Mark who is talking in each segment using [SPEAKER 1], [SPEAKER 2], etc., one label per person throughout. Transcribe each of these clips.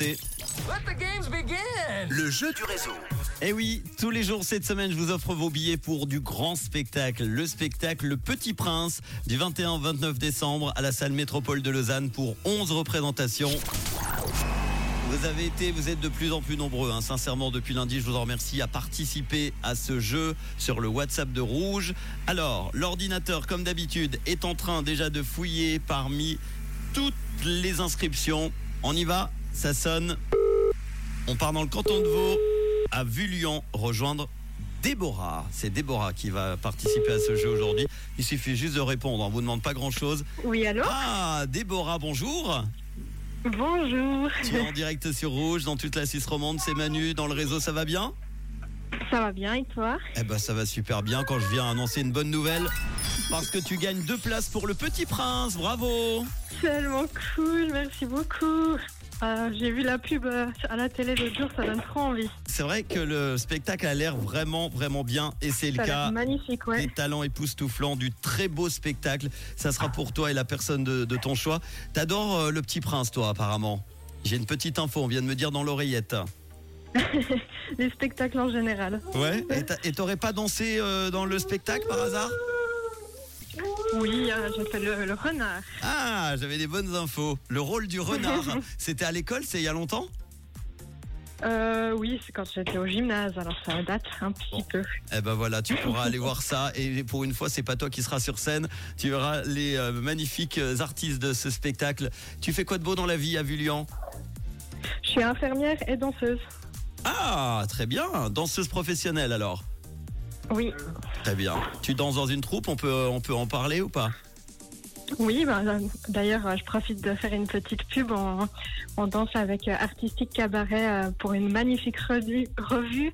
[SPEAKER 1] Let the games begin.
[SPEAKER 2] Le jeu du réseau.
[SPEAKER 3] Et oui, tous les jours cette semaine, je vous offre vos billets pour du grand spectacle. Le spectacle Le Petit Prince du 21 au 29 décembre à la salle Métropole de Lausanne pour 11 représentations. Vous avez été, vous êtes de plus en plus nombreux, hein. sincèrement, depuis lundi, je vous en remercie, à participer à ce jeu sur le WhatsApp de Rouge. Alors, l'ordinateur, comme d'habitude, est en train déjà de fouiller parmi toutes les inscriptions. On y va, ça sonne. On part dans le canton de Vaud, à Vullion, rejoindre Déborah. C'est Déborah qui va participer à ce jeu aujourd'hui. Il suffit juste de répondre, on vous demande pas grand-chose.
[SPEAKER 4] Oui, allô?
[SPEAKER 3] Ah, Déborah, bonjour.
[SPEAKER 4] Bonjour.
[SPEAKER 3] Tu es en direct sur Rouge, dans toute la Suisse romande. C'est Manu, dans le réseau, ça va bien?
[SPEAKER 4] Ça va bien et toi?
[SPEAKER 3] Eh ben, ça va super bien quand je viens annoncer une bonne nouvelle. Parce que tu gagnes deux places pour le Petit Prince. Bravo
[SPEAKER 4] Tellement cool, merci beaucoup. Euh, J'ai vu la pub euh, à la télé l'autre jour, ça donne trop envie.
[SPEAKER 3] C'est vrai que le spectacle a l'air vraiment, vraiment bien. Et c'est le cas.
[SPEAKER 4] magnifique,
[SPEAKER 3] Des
[SPEAKER 4] ouais.
[SPEAKER 3] talents époustouflants, du très beau spectacle. Ça sera pour toi et la personne de, de ton choix. T'adores euh, le Petit Prince, toi, apparemment. J'ai une petite info, on vient de me dire dans l'oreillette.
[SPEAKER 4] Les spectacles en général.
[SPEAKER 3] Ouais Et t'aurais pas dansé euh, dans le spectacle par hasard?
[SPEAKER 4] Oui, euh, j'ai fait le, le renard.
[SPEAKER 3] Ah, j'avais des bonnes infos. Le rôle du renard, c'était à l'école, c'est il y a longtemps
[SPEAKER 4] Euh, oui, c'est quand j'étais au gymnase, alors ça date un petit
[SPEAKER 3] Bon.
[SPEAKER 4] peu.
[SPEAKER 3] Eh ben voilà, tu pourras aller voir ça. Et pour une fois, c'est pas toi qui seras sur scène. Tu verras les euh, magnifiques euh, artistes de ce spectacle. Tu fais quoi de beau dans la vie à Vullian
[SPEAKER 4] Je suis infirmière et danseuse.
[SPEAKER 3] Ah, très bien. Danseuse professionnelle alors?
[SPEAKER 4] Oui,
[SPEAKER 3] Très bien. Tu danses dans une troupe, on peut, on peut en parler ou pas?
[SPEAKER 4] Oui. ben, euh, D'ailleurs, euh, je profite de faire une petite pub. On, on danse avec euh, Artistique Cabaret euh, pour une magnifique revue, revue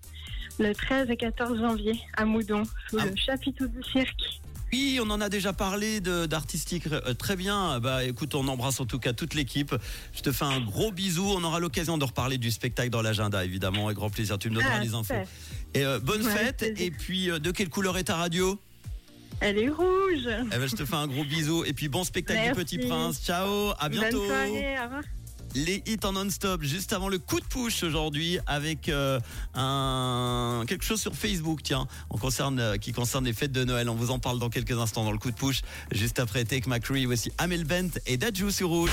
[SPEAKER 4] le 13 et 14 janvier à Moudon, sous
[SPEAKER 3] Ah.
[SPEAKER 4] le chapiteau du cirque.
[SPEAKER 3] Oui, on en a déjà parlé d'artistique. Euh, très bien. Bah écoute, on embrasse en tout cas toute l'équipe. Je te fais un gros bisou. On aura l'occasion de reparler du spectacle dans l'agenda, évidemment, avec grand plaisir. Tu me donneras
[SPEAKER 4] Ah,
[SPEAKER 3] les infos. Et euh, bonne
[SPEAKER 4] Ouais,
[SPEAKER 3] fête. Et puis, euh, de quelle couleur est ta radio?
[SPEAKER 4] Elle est rouge.
[SPEAKER 3] Eh ben, je te fais un gros bisou. Et puis, bon spectacle
[SPEAKER 4] Merci.
[SPEAKER 3] du Petit Prince. Ciao, à bientôt.
[SPEAKER 4] Bonne soirée, au revoir.
[SPEAKER 3] Les hits en non-stop, juste avant le coup de push aujourd'hui, avec euh, un quelque chose sur Facebook, tiens, on concerne, euh, qui concerne les fêtes de Noël. On vous en parle dans quelques instants dans le coup de push. Juste après Take McCree, voici Amel Bent et Dajou sur.
[SPEAKER 5] Rouge.